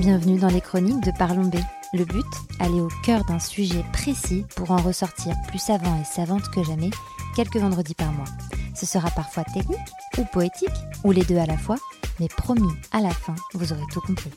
Bienvenue dans les chroniques de Parlons B. Le but, aller au cœur d'un sujet précis pour en ressortir plus savant et savante que jamais quelques vendredis par mois. Ce sera parfois technique ou poétique, ou les deux à la fois, mais promis, à la fin, vous aurez tout compris.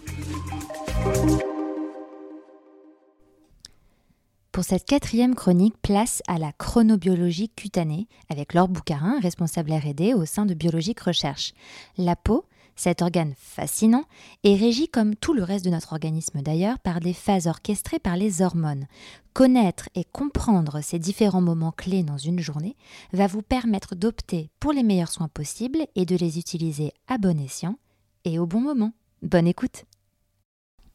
Pour cette quatrième chronique, place à la chronobiologie cutanée avec Laure Boucarin, responsable RD au sein de Biologique Recherche. La peau, cet organe fascinant, est régi comme tout le reste de notre organisme d'ailleurs par des phases orchestrées par les hormones. Connaître et comprendre ces différents moments clés dans une journée va vous permettre d'opter pour les meilleurs soins possibles et de les utiliser à bon escient et au bon moment. Bonne écoute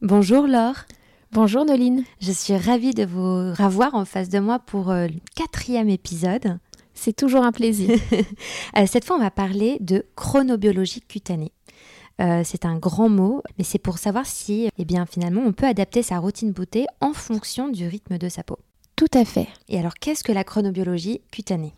Bonjour Laure Bonjour Noline. Je suis ravie de vous revoir en face de moi pour euh, le quatrième épisode. C'est toujours un plaisir. Euh, cette fois, on va parler de chronobiologie cutanée. Euh, c'est un grand mot, mais c'est pour savoir si, eh bien, finalement, on peut adapter sa routine beauté en fonction du rythme de sa peau. Tout à fait. Et alors, qu'est-ce que la chronobiologie cutanée?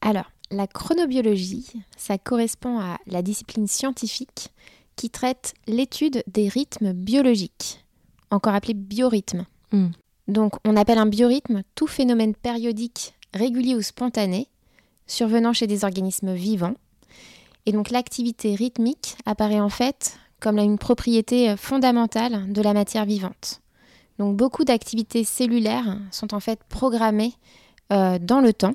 Alors, la chronobiologie, ça correspond à la discipline scientifique qui traite l'étude des rythmes biologiques encore appelé biorhythme. Hmm. Donc on appelle un biorhythme tout phénomène périodique, régulier ou spontané, survenant chez des organismes vivants. Et donc l'activité rythmique apparaît en fait comme une propriété fondamentale de la matière vivante. Donc beaucoup d'activités cellulaires sont en fait programmées euh, dans le temps.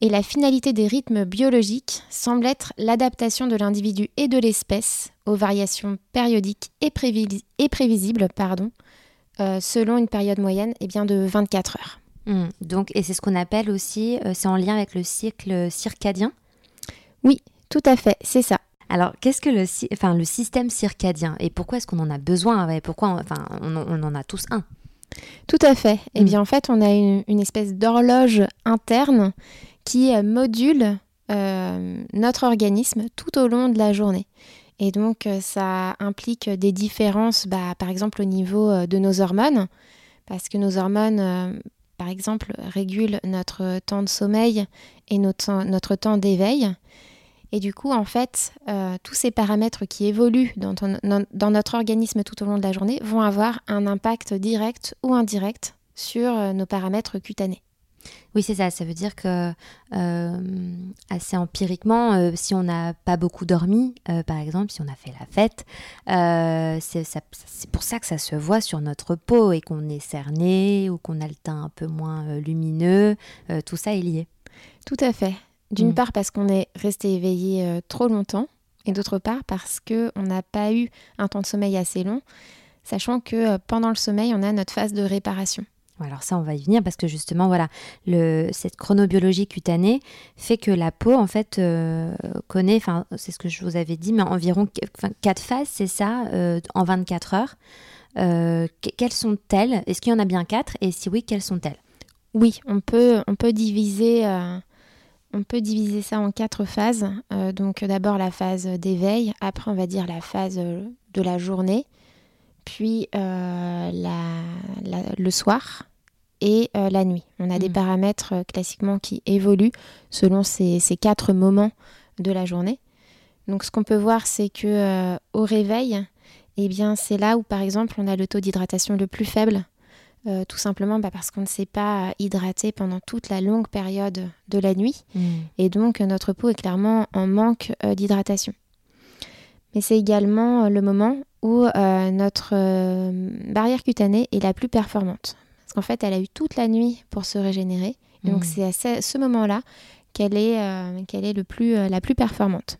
Et la finalité des rythmes biologiques semble être l'adaptation de l'individu et de l'espèce aux variations périodiques et, prévisibles pardon, euh, selon une période moyenne eh bien, de 24 heures. Hmm. donc, et c'est ce qu'on appelle aussi, euh, c'est en lien avec le cycle circadien? Oui, tout à fait, c'est ça. Alors, qu'est-ce que le, enfin, le système circadien et pourquoi est-ce qu'on en a besoin et Pourquoi enfin, on, en a tous un? Tout à fait. Eh hmm. bien, en fait, on a une, espèce d'horloge interne qui module euh, notre organisme tout au long de la journée. Et donc, euh, ça implique des différences, bah, par exemple, au niveau euh, de nos hormones, parce que nos hormones, euh, par exemple, régulent notre temps de sommeil et notre, notre temps d'éveil. Et du coup, en fait, tous ces paramètres qui évoluent dans, dans, notre organisme tout au long de la journée vont avoir un impact direct ou indirect sur nos paramètres cutanés. Oui, c'est ça. Ça veut dire que, euh, assez empiriquement, euh, si on n'a pas beaucoup dormi, euh, par exemple, si on a fait la fête, c'est pour ça que ça se voit sur notre peau et qu'on est cerné ou qu'on a le teint un peu moins lumineux. tout ça est lié. Tout à fait. D'une mm. part parce qu'on est resté éveillé trop longtemps et d'autre part parce qu'on n'a pas eu un temps de sommeil assez long, sachant que pendant le sommeil, on a notre phase de réparation. Alors ça, on va y venir parce que justement, voilà, le, cette chronobiologie cutanée fait que la peau, en fait, euh, connaît, enfin, c'est ce que je vous avais dit, mais environ quatre phases, c'est ça, euh, en 24 heures. Euh, quelles sont-elles? Est-ce qu'il y en a bien quatre? Et si oui, quelles sont-elles? Oui, on peut, on peut diviser... On peut diviser ça en quatre phases. donc d'abord la phase d'éveil, après on va dire la phase de la journée, puis la, le soir, et euh, la nuit. On a des hmm. paramètres euh, classiquement qui évoluent selon ces, quatre moments de la journée. Donc ce qu'on peut voir, c'est que euh, au réveil, eh bien c'est là où par exemple on a le taux d'hydratation le plus faible, tout simplement bah, parce qu'on ne s'est pas hydraté pendant toute la longue période de la nuit, hmm. et donc notre peau est clairement en manque d'hydratation. Mais c'est également le moment où notre barrière cutanée est la plus performante. Parce qu'en fait, elle a eu toute la nuit pour se régénérer. Et donc, hmm. c'est à ce, moment-là qu'elle est, euh, qu'elle est le plus, euh, la plus performante.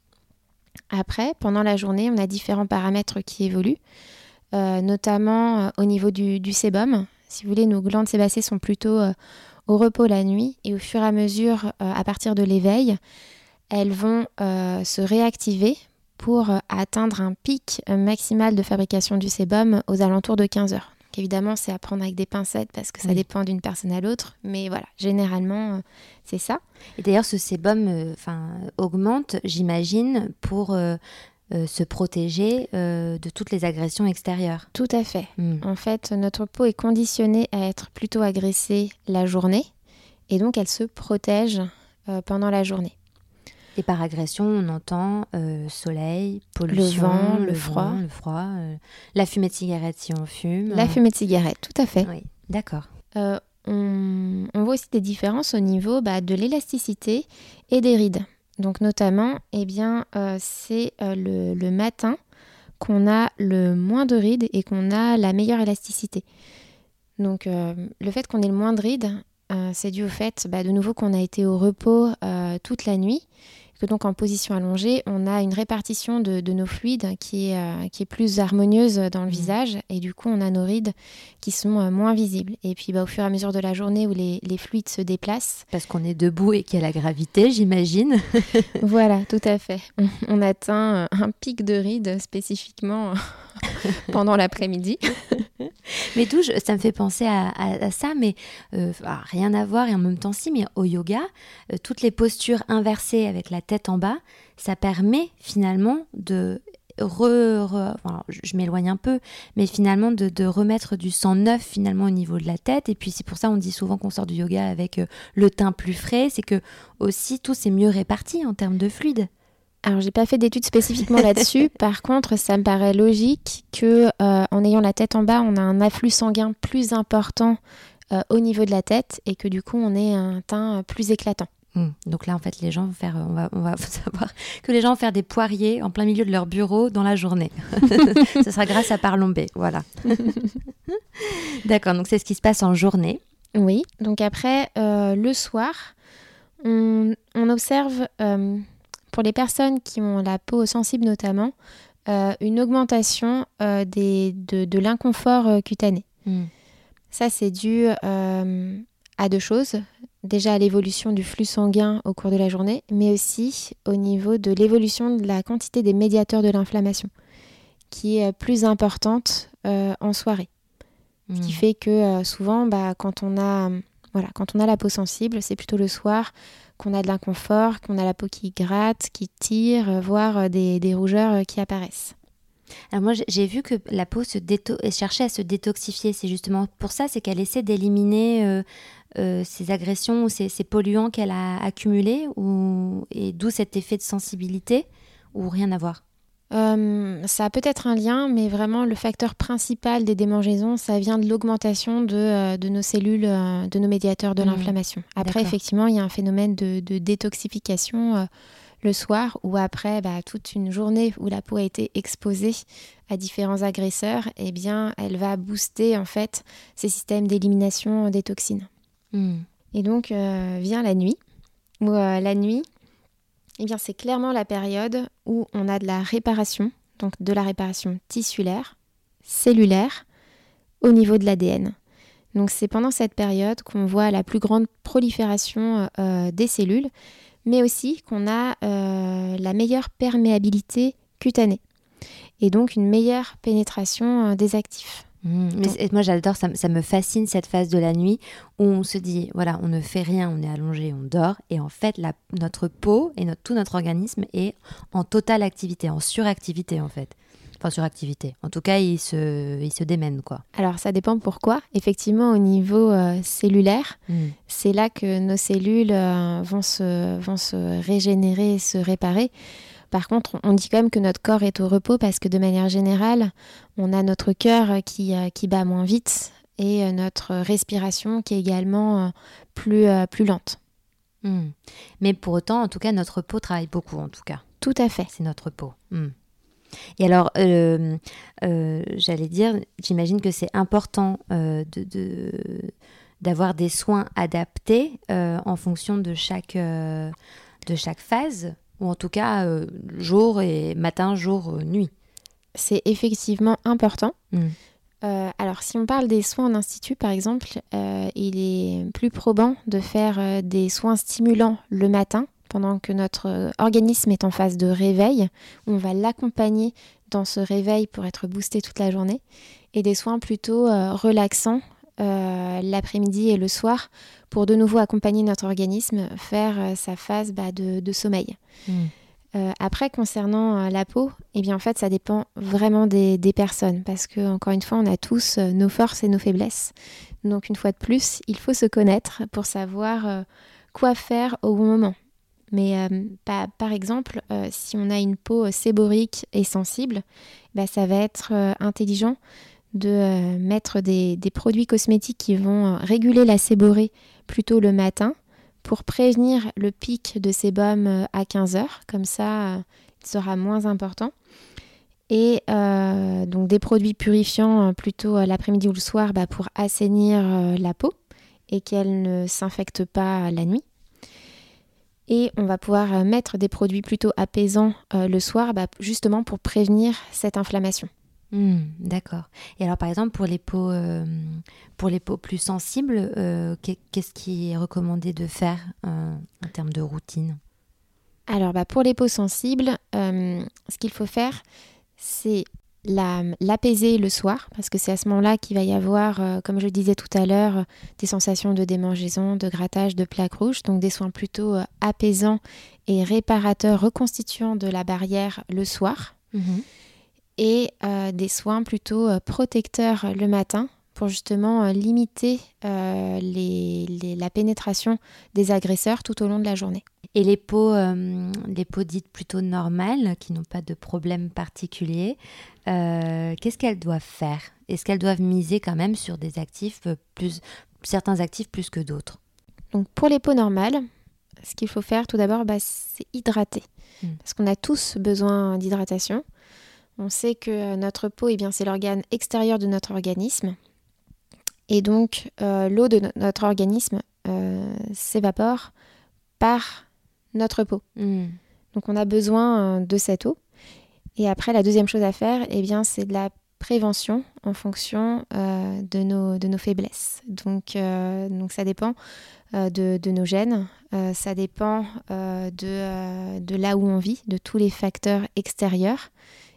Après, pendant la journée, on a différents paramètres qui évoluent, euh, notamment au niveau du, du, sébum. Si vous voulez, nos glandes sébacées sont plutôt au repos la nuit et au fur et à mesure, à partir de l'éveil, elles vont se réactiver pour atteindre un pic maximal de fabrication du sébum aux alentours de 15 heures évidemment, c'est à prendre avec des pincettes parce que ça dépend d'une personne à l'autre. Mais voilà, généralement, euh, c'est ça. Et d'ailleurs, ce sébum euh, enfin, augmente, j'imagine, pour euh, se protéger de toutes les agressions extérieures. Tout à fait. Hmm. En fait, notre peau est conditionnée à être plutôt agressée la journée. Et donc, elle se protège pendant la journée. Et par agression, on entend soleil, pollution, le vent, le, froid, le froid, la fumée de cigarette si on fume. La fumée de cigarette, tout à fait. Oui, d'accord. On, voit aussi des différences au niveau bah, de l'élasticité et des rides. Donc notamment, eh bien, c'est le, matin qu'on a le moins de rides et qu'on a la meilleure élasticité. Donc euh, le fait qu'on ait le moins de rides, euh, c'est dû au fait bah, de nouveau qu'on a été au repos euh, toute la nuit que donc en position allongée, on a une répartition de, nos fluides qui est, euh, qui est plus harmonieuse dans le mmh. visage et du coup on a nos rides qui sont euh, moins visibles. Et puis bah, au fur et à mesure de la journée où les, fluides se déplacent. Parce qu'on est debout et qu'il y a la gravité, j'imagine. voilà, tout à fait. On, atteint euh, un pic de rides spécifiquement pendant l'après-midi. mais tout, ça me fait penser à, ça, mais rien à voir et en même temps si, mais au yoga, toutes les postures inversées avec la tête en bas, ça permet finalement de je m'éloigne un peu, mais finalement de, remettre du sang neuf finalement au niveau de la tête. Et puis c'est pour ça on dit souvent qu'on sort du yoga avec euh, le teint plus frais, c'est que aussi tout c'est mieux réparti en termes de fluide. Alors j'ai pas fait d'études spécifiquement là-dessus. Par contre, ça me paraît logique que euh, en ayant la tête en bas, on a un afflux sanguin plus important euh, au niveau de la tête et que du coup on ait un teint plus éclatant. Hmm. Donc là, en fait, les gens vont faire, on va, on va savoir que les gens vont faire des poiriers en plein milieu de leur bureau dans la journée. Ce sera grâce à Parlombé, voilà. D'accord, donc c'est ce qui se passe en journée. Oui, donc après, euh, le soir, on, observe, euh, pour les personnes qui ont la peau sensible notamment, euh, une augmentation des, de, l'inconfort cutané. Hmm. Ça, c'est dû à deux choses déjà à l'évolution du flux sanguin au cours de la journée, mais aussi au niveau de l'évolution de la quantité des médiateurs de l'inflammation, qui est plus importante euh, en soirée. Ce qui hmm. fait que euh, souvent, bah, quand, on a, voilà, quand on a la peau sensible, c'est plutôt le soir qu'on a de l'inconfort, qu'on a la peau qui gratte, qui tire, euh, voire des, des rougeurs qui apparaissent. Alors moi j'ai vu que la peau se cherchait à se détoxifier. C'est justement pour ça, c'est qu'elle essaie d'éliminer euh, ces agressions ou ces, polluants qu'elle a accumulés ou, et d'où cet effet de sensibilité ou rien à voir euh, ça a peut-être un lien, mais vraiment le facteur principal des démangeaisons, ça vient de l'augmentation de, euh, nos cellules, de nos médiateurs de mmh. l'inflammation. Après, effectivement, il y a un phénomène de, détoxification le soir ou après bah, toute une journée où la peau a été exposée à différents agresseurs, eh bien, elle va booster en fait ces systèmes d'élimination des toxines. Hmm. Et donc euh, vient la nuit, où euh, la nuit, eh bien, c'est clairement la période où on a de la réparation, donc de la réparation tissulaire, cellulaire, au niveau de l'ADN. Donc c'est pendant cette période qu'on voit la plus grande prolifération euh, des cellules, mais aussi qu'on a la meilleure perméabilité cutanée et donc une meilleure pénétration des actifs. Mmh. mais moi j'adore, ça, ça, me fascine cette phase de la nuit où on se dit, voilà, on ne fait rien, on est allongé, on dort, et en fait la, notre peau et notre, tout notre organisme est en totale activité, en suractivité en fait. Enfin suractivité. En tout cas, il se, il se démène quoi. Alors ça dépend pourquoi. Effectivement, au niveau euh, cellulaire, mmh. c'est là que nos cellules euh, vont, se, vont se régénérer, se réparer. Par contre, on dit quand même que notre corps est au repos parce que de manière générale, on a notre cœur qui, euh, qui bat moins vite et euh, notre respiration qui est également euh, plus, plus lente. Hmm. Mais pour autant, en tout cas, notre peau travaille beaucoup, en tout cas. Tout à fait. C'est notre peau. Hmm. Et alors, j'allais dire, j'imagine que c'est important de, d'avoir des soins adaptés en fonction de chaque, de chaque phase ou en tout cas euh, jour et matin, jour, euh, nuit. C'est effectivement important. Hmm. Euh, alors si on parle des soins en institut par exemple, il est plus probant de faire des soins stimulants le matin pendant que notre organisme est en phase de réveil. On va l'accompagner dans ce réveil pour être boosté toute la journée et des soins plutôt relaxants euh, l'après-midi et le soir pour de nouveau accompagner notre organisme, faire euh, sa phase bah, de, sommeil. Hmm. Euh, après, concernant la peau, eh bien, en fait, ça dépend vraiment des, personnes parce que, encore une fois, on a tous nos forces et nos faiblesses. Donc, une fois de plus, il faut se connaître pour savoir quoi faire au bon moment. Mais par, exemple, si on a une peau séborique et sensible, bah, ça va être intelligent de mettre des, produits cosmétiques qui vont réguler la séborée plutôt le matin pour prévenir le pic de sébum à 15 heures. Comme ça, il sera moins important. Et euh, donc des produits purifiants euh, plutôt euh, l'après-midi ou le soir bah, pour assainir la peau et qu'elle ne s'infecte pas la nuit. Et on va pouvoir mettre des produits plutôt apaisants le soir bah, justement pour prévenir cette inflammation. Hmm, d'accord. Et alors par exemple pour les peaux, pour les peaux plus sensibles, qu'est-ce qui est recommandé de faire en termes de routine? Alors bah, pour les peaux sensibles, ce qu'il faut faire, c'est l'apaiser le soir, parce que c'est à ce moment-là qu'il va y avoir, euh, comme je disais tout à l'heure, des sensations de démangeaison, de grattage, de plaques rouges, donc des soins plutôt euh, apaisants et réparateurs, reconstituants de la barrière le soir, mhm. Et euh, des soins plutôt protecteurs le matin, pour justement limiter la pénétration des agresseurs tout au long de la journée. Et les peaux, euh, les peaux dites plutôt normales, qui n'ont pas de problème particulier, euh, qu'est-ce qu'elles doivent faire? Est-ce qu'elles doivent miser quand même sur des actifs plus, certains actifs plus que d'autres? Donc pour les peaux normales, ce qu'il faut faire tout d'abord, bah, c'est hydrater. Hmm. Parce qu'on a tous besoin d'hydratation. On sait que notre peau, eh bien, c'est l'organe extérieur de notre organisme. Et donc, euh, l'eau de notre organisme s'évapore par notre peau. Hmm. Donc on a besoin euh, de cette eau. Et après, la deuxième chose à faire, eh bien, c'est de la prévention en fonction euh, de, nos, de nos faiblesses. Donc, euh, donc ça dépend de, de, nos gènes, ça dépend de, de là où on vit, de tous les facteurs extérieurs.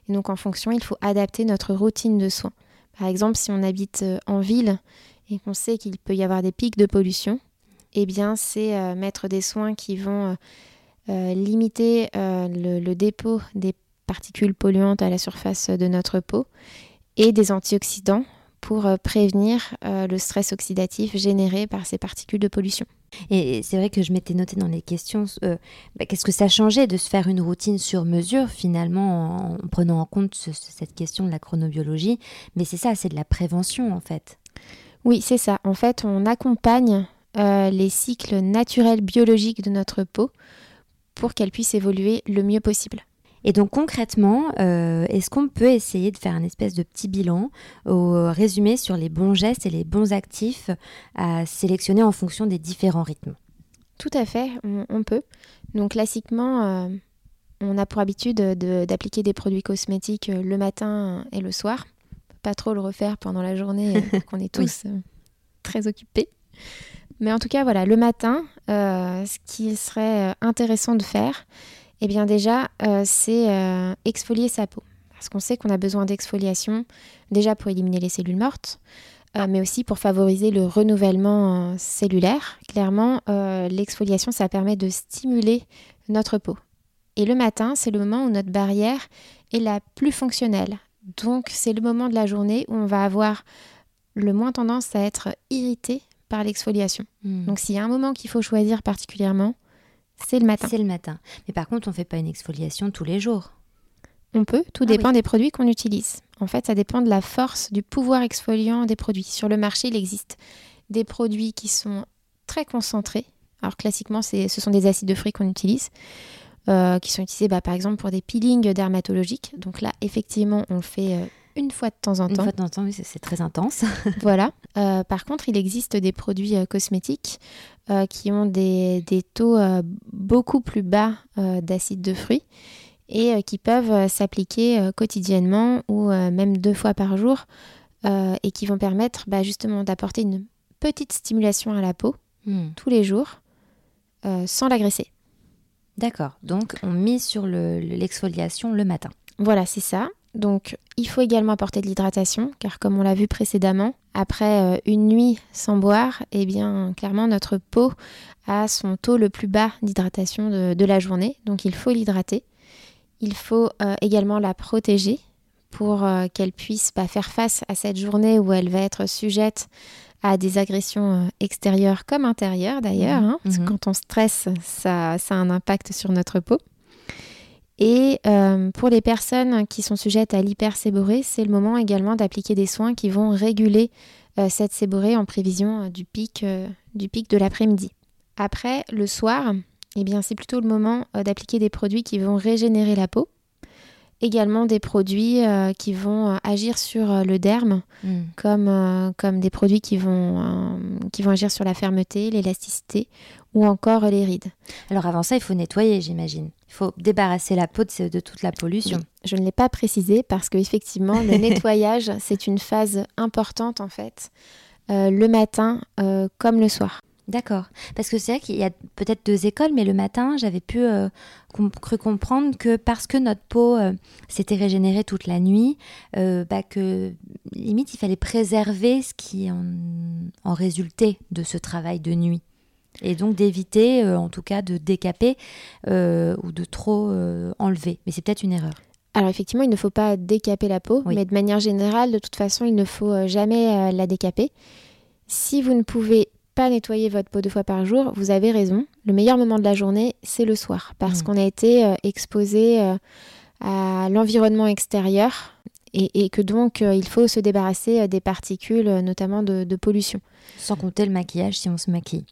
Et donc en fonction, il faut adapter notre routine de soins. Par exemple, si on habite en ville et qu'on sait qu'il peut y avoir des pics de pollution, eh bien, c'est mettre des soins qui vont euh, limiter euh, le, dépôt des particules polluantes à la surface de notre peau et des antioxydants pour euh, prévenir le stress oxydatif généré par ces particules de pollution. Et c'est vrai que je m'étais noté dans les questions, bah, qu'est-ce que ça changeait de se faire une routine sur mesure finalement en, prenant en compte cette question de la chronobiologie Mais c'est ça, c'est de la prévention en fait. Oui, c'est ça. En fait, on accompagne les cycles naturels biologiques de notre peau pour qu'elle puisse évoluer le mieux possible. Et donc concrètement, euh, est-ce qu'on peut essayer de faire un espèce de petit bilan au résumé sur les bons gestes et les bons actifs à sélectionner en fonction des différents rythmes? Tout à fait, on, peut. Donc classiquement, euh, on a pour habitude d'appliquer des produits cosmétiques euh, le matin et le soir. Pas trop le refaire pendant la journée, qu'on est tous très occupés. Mais en tout cas, voilà, le matin, euh, ce qui serait intéressant de faire, eh bien déjà, euh, c'est exfolier sa peau. Parce qu'on sait qu'on a besoin d'exfoliation, déjà pour éliminer les cellules mortes, mais aussi pour favoriser le renouvellement cellulaire. Clairement, l'exfoliation, ça permet de stimuler notre peau. Et le matin, c'est le moment où notre barrière est la plus fonctionnelle. Donc, c'est le moment de la journée où on va avoir le moins tendance à être irrité par l'exfoliation. Hmm. Donc s'il y a un moment qu'il faut choisir particulièrement, c'est le matin. C'est le matin. Mais par contre, on ne fait pas une exfoliation tous les jours. On peut, tout ah dépend des produits qu'on utilise. En fait, ça dépend de la force, du pouvoir exfoliant des produits. Sur le marché, il existe des produits qui sont très concentrés. Alors classiquement, ce sont des acides de fruits qu'on utilise. Euh, qui sont utilisés bah, par exemple pour des peelings dermatologiques. Donc là, effectivement, on le fait euh, une fois de temps en temps. Une fois de temps en temps, oui, c'est très intense. voilà. Euh, par contre, il existe des produits euh, cosmétiques euh, qui ont des, des taux beaucoup plus bas d'acide de fruits et qui peuvent s'appliquer quotidiennement ou même deux fois par jour et qui vont permettre bah, justement d'apporter une petite stimulation à la peau hmm. tous les jours sans l'agresser. D'accord. Donc, on mise sur l'exfoliation le matin. Voilà, c'est ça. Donc il faut également apporter de l'hydratation, car comme on l'a vu précédemment, après euh, une nuit sans boire, eh bien clairement notre peau a son taux le plus bas d'hydratation de, la journée, donc il faut l'hydrater. Il faut euh, également la protéger pour qu'elle puisse pas faire face à cette journée où elle va être sujette à des agressions extérieures comme intérieures d'ailleurs, hein, parce que mhm. quand on stresse, ça, ça a un impact sur notre peau. Et pour les personnes qui sont sujettes à l'hyperséborée, c'est le moment également d'appliquer des soins qui vont réguler cette séborée en prévision du pic, du pic de l'après-midi. Après, le soir, eh c'est plutôt le moment euh, d'appliquer des produits qui vont régénérer la peau. Également des produits euh, qui vont euh, agir sur le derme, hmm. comme, comme des produits qui vont, qui vont agir sur la fermeté, l'élasticité ou encore les rides. Alors avant ça, il faut nettoyer, j'imagine. Il faut débarrasser la peau de, de toute la pollution. Je ne l'ai pas précisé parce qu'effectivement, le nettoyage, c'est une phase importante en fait, le matin comme le soir. D'accord. Parce que c'est vrai qu'il y a peut-être deux écoles, mais le matin, j'avais pu euh, cru comprendre que parce que notre peau euh, s'était régénérée toute la nuit, euh, bah que limite il fallait préserver ce qui en, en résultait de ce travail de nuit. Et donc d'éviter, en tout cas, de décaper ou de trop enlever. Mais c'est peut-être une erreur. Alors effectivement, il ne faut pas décaper la peau, mais de manière générale, de toute façon, il ne faut jamais la décaper. Si vous ne pouvez pas nettoyer votre peau deux fois par jour, vous avez raison. Le meilleur moment de la journée, c'est le soir, parce mmh. qu'on a été euh, exposé euh, à l'environnement extérieur et, que donc euh, il faut se débarrasser des particules, notamment de, pollution. Sans compter le maquillage si on se maquille.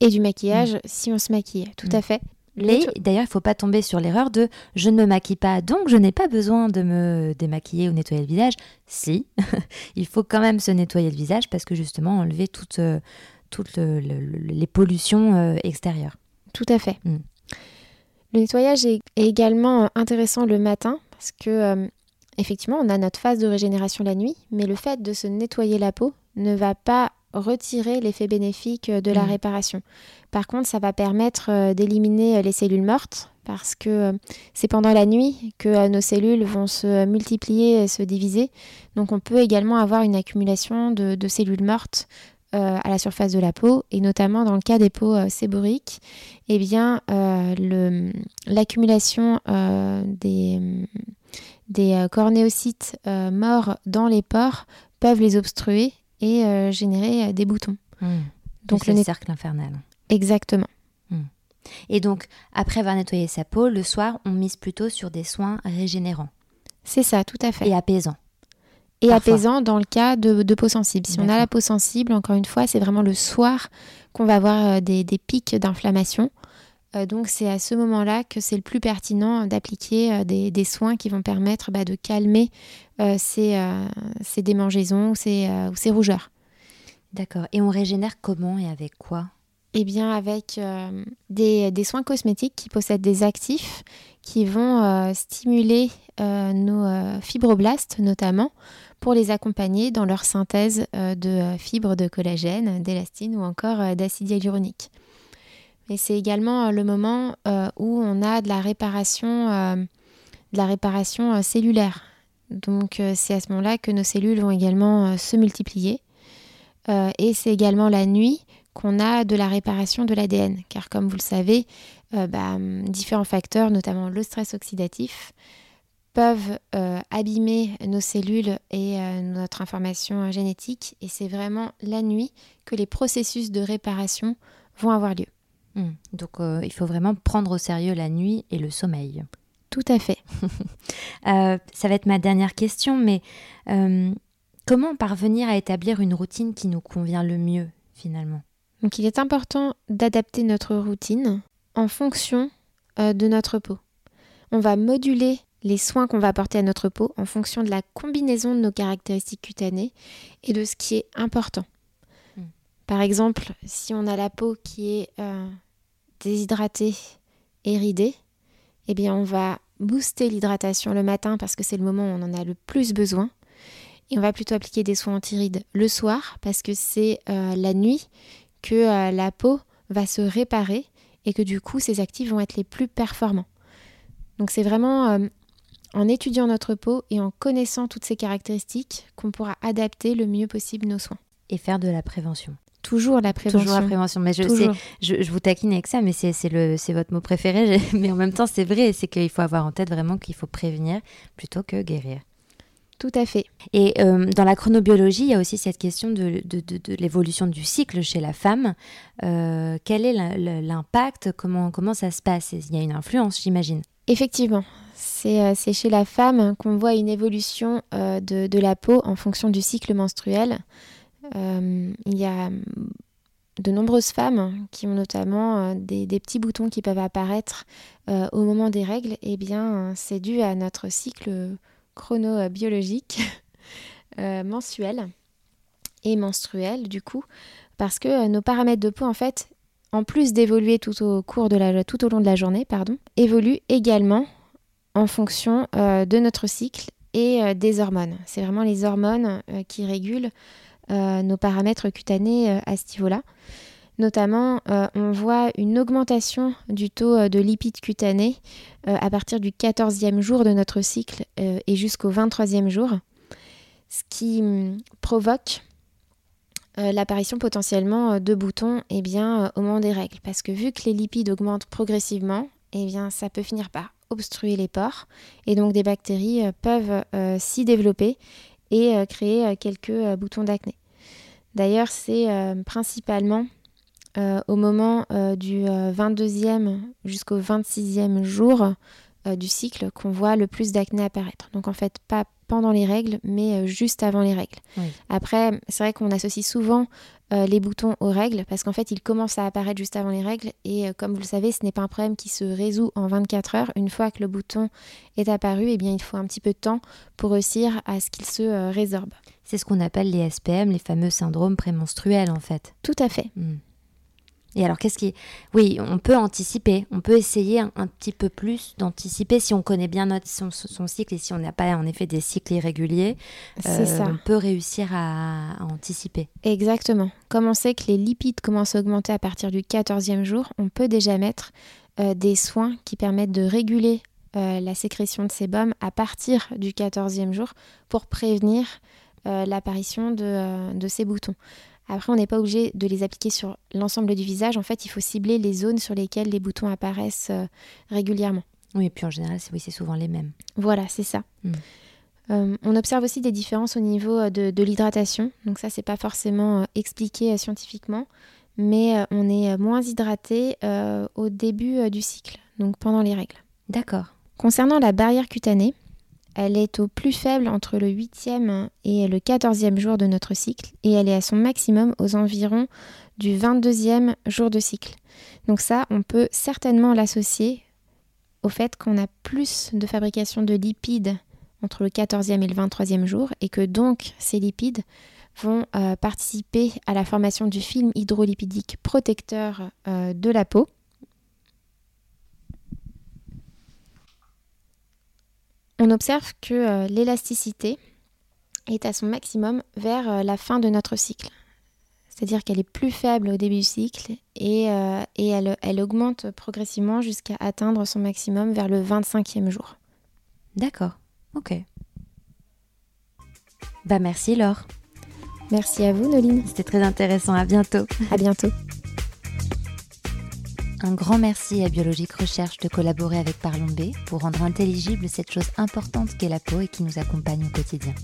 Et du maquillage mmh. si on se maquille, tout à mmh. fait. D'ailleurs, il ne faut pas tomber sur l'erreur de je ne me maquille pas, donc je n'ai pas besoin de me démaquiller ou nettoyer le visage. Si, il faut quand même se nettoyer le visage parce que justement enlever toute, toutes les pollutions euh, extérieures. Tout à fait. Mm. Le nettoyage est, également euh, intéressant le matin parce que euh, effectivement on a notre phase de régénération la nuit, mais le fait de se nettoyer la peau ne va pas retirer l'effet bénéfique de la mm. réparation. Par contre, ça va permettre d'éliminer les cellules mortes parce que c'est pendant la nuit que nos cellules vont se multiplier et se diviser. Donc on peut également avoir une accumulation de cellules mortes euh, à la surface de la peau et notamment dans le cas des peaux euh, séboriques, eh bien euh, l'accumulation des, des cornéocytes morts dans les pores peuvent les obstruer et générer des boutons. Mmh. Donc le cercle infernal. Exactement. Mmh. Et donc, après avoir nettoyé sa peau, le soir, on mise plutôt sur des soins régénérants. C'est ça, tout à fait. Et apaisants et apaisant dans le cas de, peau sensible. Si on a la peau sensible, encore une fois, c'est vraiment le soir qu'on va avoir euh, des, pics d'inflammation. Euh, donc c'est à ce moment-là que c'est le plus pertinent d'appliquer euh, des, soins qui vont permettre bah, de calmer ces, ces, démangeaisons ou ces, ou ces rougeurs. D'accord. Et on régénère comment et avec quoi? Eh bien, avec des, des, soins cosmétiques qui possèdent des actifs qui vont stimuler nos fibroblastes notamment pour les accompagner dans leur synthèse euh, de euh, fibres de collagène, d'élastine ou encore euh, d'acide hyaluronique. Mais c'est également le moment où on a de la réparation, de la réparation cellulaire. Donc c'est à ce moment-là que nos cellules vont également se multiplier. et c'est également la nuit qu'on a de la réparation de l'ADN. Car comme vous le savez, bah, différents facteurs, notamment le stress oxydatif, peuvent euh, abîmer nos cellules et euh, notre information génétique. Et c'est vraiment la nuit que les processus de réparation vont avoir lieu. Hmm. Donc euh, il faut vraiment prendre au sérieux la nuit et le sommeil. Tout à fait. ça va être ma dernière question, mais comment parvenir à établir une routine qui nous convient le mieux finalement? Donc il est important d'adapter notre routine en fonction de notre peau. On va moduler les soins qu'on va apporter à notre peau en fonction de la combinaison de nos caractéristiques cutanées et de ce qui est important. Hmm. Par exemple, si on a la peau qui est euh, déshydratée et ridée, eh bien on va booster l'hydratation le matin parce que c'est le moment où on en a le plus besoin. Et on va plutôt appliquer des soins anti-rides le soir parce que c'est euh, la nuit que euh, la peau va se réparer et que du coup ces actifs vont être les plus performants. Donc c'est vraiment en étudiant notre peau et en connaissant toutes ces caractéristiques qu'on pourra adapter le mieux possible nos soins. Et faire de la prévention. Toujours la prévention. Toujours la prévention. Mais je sais, je, vous taquine avec ça, mais c'est votre mot préféré. Mais en même temps, c'est vrai, c'est qu'il faut avoir en tête vraiment qu'il faut prévenir plutôt que guérir. Tout à fait. Et euh, dans la chronobiologie, il y a aussi cette question de, l'évolution du cycle chez la femme. Euh, quel est l'impact? Comment, ça se passe? Il y a une influence, j'imagine. Effectivement. C'est chez la femme qu'on voit une évolution de, la peau en fonction du cycle menstruel. il y a de nombreuses femmes qui ont notamment euh, des, petits boutons qui peuvent apparaître euh, au moment des règles, eh bien, c'est dû à notre cycle chronobiologique euh, mensuel et menstruel, du coup, parce que nos paramètres de peau, en fait, en plus d'évoluer tout au long de la journée, évoluent également en fonction de notre cycle et des hormones. C'est vraiment les hormones qui régulent euh, nos paramètres cutanés euh, à ce niveau-là. Notamment, euh, on voit une augmentation du taux de lipides cutanés à partir du 14e jour de notre cycle et jusqu'au 23e jour, ce qui hum, provoque l'apparition potentiellement de boutons eh bien, au moment des règles. Parce que vu que les lipides augmentent progressivement, eh bien, ça peut finir par obstruer les pores et donc des bactéries peuvent s'y développer et créer quelques boutons d'acné. D'ailleurs, c'est euh, principalement euh, au moment euh, du 22e jusqu'au 26e jour du cycle qu'on voit le plus d'acné apparaître. Donc en fait, pas pendant les règles, mais juste avant les règles. Après, c'est vrai qu'on associe souvent les boutons aux règles parce qu'en fait, ils commencent à apparaître juste avant les règles et comme vous le savez, ce n'est pas un problème qui se résout en 24 heures. Une fois que le bouton est apparu, eh bien, il faut un petit peu de temps pour réussir à ce qu'il se résorbe. C'est ce qu'on appelle les SPM, les fameux syndromes prémenstruels en fait. Tout à fait. Hmm. Et alors, qu'est-ce qui. Oui, on peut anticiper, on peut essayer un, petit peu plus d'anticiper si on connaît bien notre, son, cycle et si on n'a pas en effet des cycles irréguliers. Euh, ça. On peut réussir à, anticiper. Exactement. Comme on sait que les lipides commencent à augmenter à partir du 14e jour, on peut déjà mettre euh, des soins qui permettent de réguler euh, la sécrétion de sébum à partir du 14e jour pour prévenir euh, l'apparition euh, de, ces boutons. Après, on n'est pas obligé de les appliquer sur l'ensemble du visage. En fait, il faut cibler les zones sur lesquelles les boutons apparaissent euh, régulièrement. Oui, et puis en général, c'est oui, souvent les mêmes. Voilà, c'est ça. Hmm. on observe aussi des différences au niveau de, l'hydratation. Donc ça, c'est pas forcément expliqué scientifiquement, mais on est moins hydraté au début du cycle, donc pendant les règles. D'accord. Concernant la barrière cutanée, elle est au plus faible entre le 8e et le 14e jour de notre cycle et elle est à son maximum aux environs du 22e jour de cycle. Donc ça, on peut certainement l'associer au fait qu'on a plus de fabrication de lipides entre le 14e et le 23e jour et que donc ces lipides vont euh, participer à la formation du film hydrolipidique protecteur euh, de la peau on observe que euh, l'élasticité est à son maximum vers euh, la fin de notre cycle. C'est-à-dire qu'elle est plus faible au début du cycle et, euh, elle, elle, augmente progressivement jusqu'à atteindre son maximum vers le 25e jour. D'accord, ok. Bah merci Laure. Merci à vous Noline. C'était très intéressant, à bientôt. À bientôt. Un grand merci à Biologique Recherche de collaborer avec Parlons B pour rendre intelligible cette chose importante qu'est la peau et qui nous accompagne au quotidien.